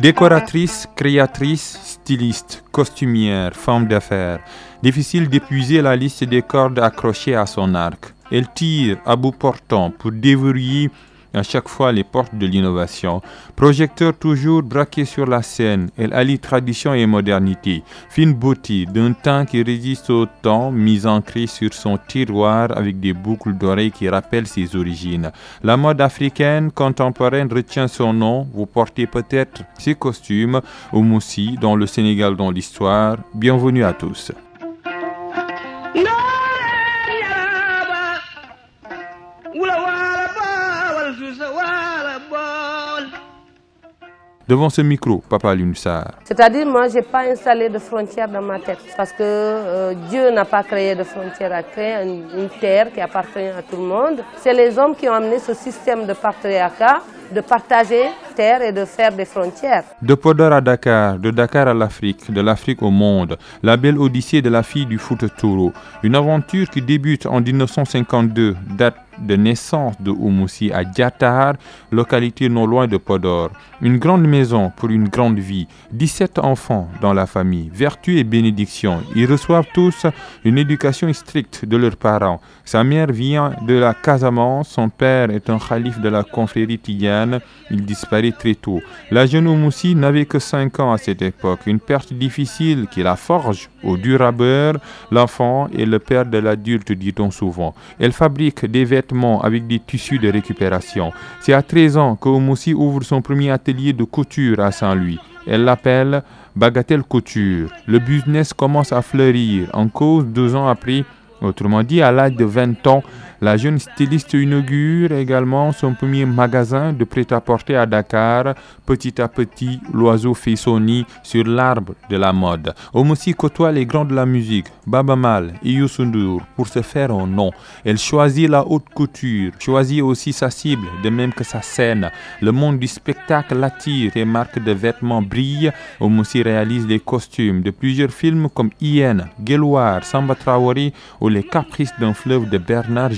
Décoratrice, créatrice, styliste, costumière, femme d'affaires, difficile d'épuiser la liste des cordes accrochées à son arc. Elle tire à bout portant pour déverrouiller à chaque fois les portes de l'innovation. Projecteur toujours braqué sur la scène, elle allie tradition et modernité. Fine beauté d'un temps qui résiste au temps, mise ancrée sur son tiroir avec des boucles d'oreilles qui rappellent ses origines. La mode africaine contemporaine retient son nom. Vous portez peut-être ses costumes au Moussi, dans le Sénégal, dans l'histoire. Bienvenue à tous. Devant ce micro, Papa Lunsar. C'est-à-dire, moi, je n'ai pas installé de frontières dans ma tête. Parce que euh, Dieu n'a pas créé de frontières, a créé une, une terre qui appartient à tout le monde. C'est les hommes qui ont amené ce système de patriarcat, de partager terre et de faire des frontières. De Podor à Dakar, de Dakar à l'Afrique, de l'Afrique au monde, la belle odyssée de la fille du foot Touro. Une aventure qui débute en 1952, date de naissance de Oumoussi à Diatar, localité non loin de Podor. Une grande maison pour une grande vie, 17 enfants dans la famille, vertu et bénédiction. Ils reçoivent tous une éducation stricte de leurs parents. Sa mère vient de la Casamance, son père est un calife de la confrérie Tidiane, il disparaît très tôt. La jeune Oumoussi n'avait que 5 ans à cette époque, une perte difficile qui la forge au dur à beurre. L'enfant est le père de l'adulte, dit-on souvent. Elle fabrique des vêtements avec des tissus de récupération. C'est à 13 ans que Oumoussi ouvre son premier atelier de couture à Saint-Louis. Elle l'appelle Bagatelle Couture. Le business commence à fleurir. En cause, deux ans après, Autrement dit, à l'âge de 20 ans, la jeune styliste inaugure également son premier magasin de prêt-à-porter à Dakar. Petit à petit, l'oiseau fait son nid sur l'arbre de la mode. Omoussi côtoie les grands de la musique, Baba Mal et pour se faire un nom. Elle choisit la haute couture, choisit aussi sa cible, de même que sa scène. Le monde du spectacle l'attire, et marques de vêtements brillent. Omoussi réalise les costumes de plusieurs films comme Ien, Geloir, Samba Traoré ou Les Caprices d'un fleuve de Bernard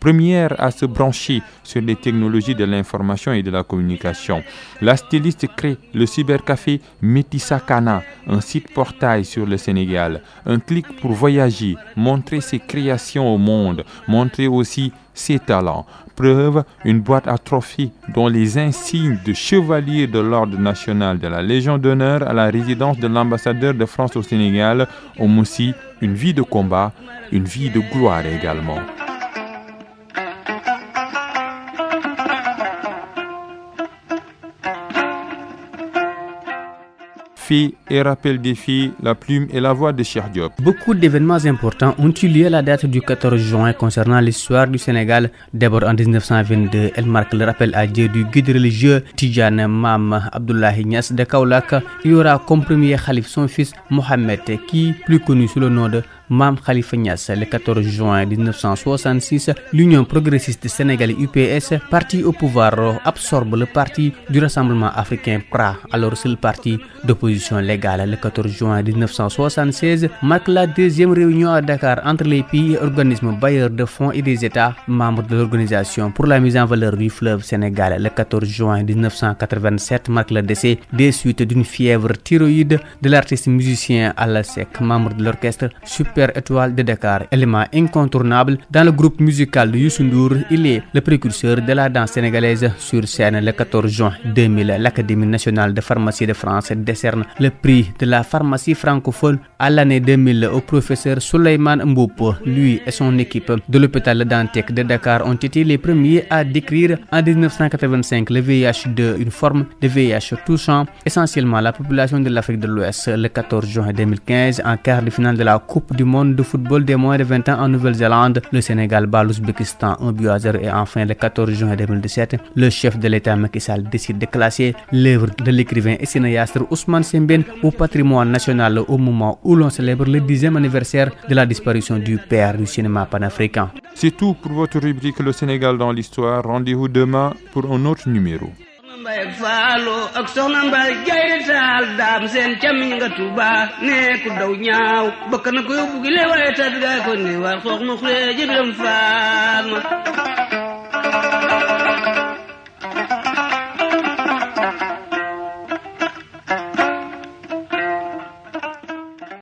Première à se brancher sur les technologies de l'information et de la communication. La styliste crée le cybercafé Métissakana, un site portail sur le Sénégal. Un clic pour voyager, montrer ses créations au monde, montrer aussi ses talents. Preuve, une boîte à trophées dont les insignes de chevalier de l'ordre national de la Légion d'honneur à la résidence de l'ambassadeur de France au Sénégal ont aussi une vie de combat, une vie de gloire également. Et rappel des filles, la plume et la voix de Cheikh Diop. Beaucoup d'événements importants ont eu lieu la date du 14 juin concernant l'histoire du Sénégal. D'abord en 1922, elle marque le rappel à Dieu du guide religieux Tijane Mam Abdullah Nias de Kaulak. Il y aura comme premier calife son fils Mohamed, qui plus connu sous le nom de Mam Khalifa Niass, le 14 juin 1966, l'Union progressiste sénégalaise UPS, parti au pouvoir, absorbe le parti du Rassemblement africain PRA, alors seul parti d'opposition légale. Le 14 juin 1976 marque la deuxième réunion à Dakar entre les pays organismes bailleurs de fonds et des États membres de l'Organisation pour la mise en valeur du fleuve Sénégal. Le 14 juin 1987 marque le décès des suites d'une fièvre thyroïde de l'artiste musicien Alasek, membre de l'orchestre Super Étoile de Dakar, élément incontournable dans le groupe musical de Youssou N'Dour. Il est le précurseur de la danse sénégalaise sur scène le 14 juin 2000. L'Académie nationale de pharmacie de France décerne le prix de la pharmacie francophone à l'année 2000 au professeur Souleymane Mboupo. Lui et son équipe de l'hôpital Dantec de Dakar ont été les premiers à décrire en 1985 le VIH2, une forme de VIH touchant essentiellement la population de l'Afrique de l'Ouest. Le 14 juin 2015, en quart de finale de la Coupe du monde de football des moins de 20 ans en Nouvelle-Zélande, le Sénégal bat l'Ouzbékistan 1 but à 0 et enfin le 14 juin 2017, le chef de l'État Macky Sall décide de classer l'œuvre de l'écrivain et cinéaste Ousmane Sembène au patrimoine national au moment où l'on célèbre le dixième anniversaire de la disparition du père du cinéma panafricain. C'est tout pour votre rubrique Le Sénégal dans l'histoire. Rendez-vous demain pour un autre numéro. Mbay ak faalo ak soxna mbay gayre taal daam seen camiñ nga tuba ne ku daw ñaaw. Bakk na ko yóbbu gi waaye tat gaa ko ni war xoox nu xuree jëbiram faal ma.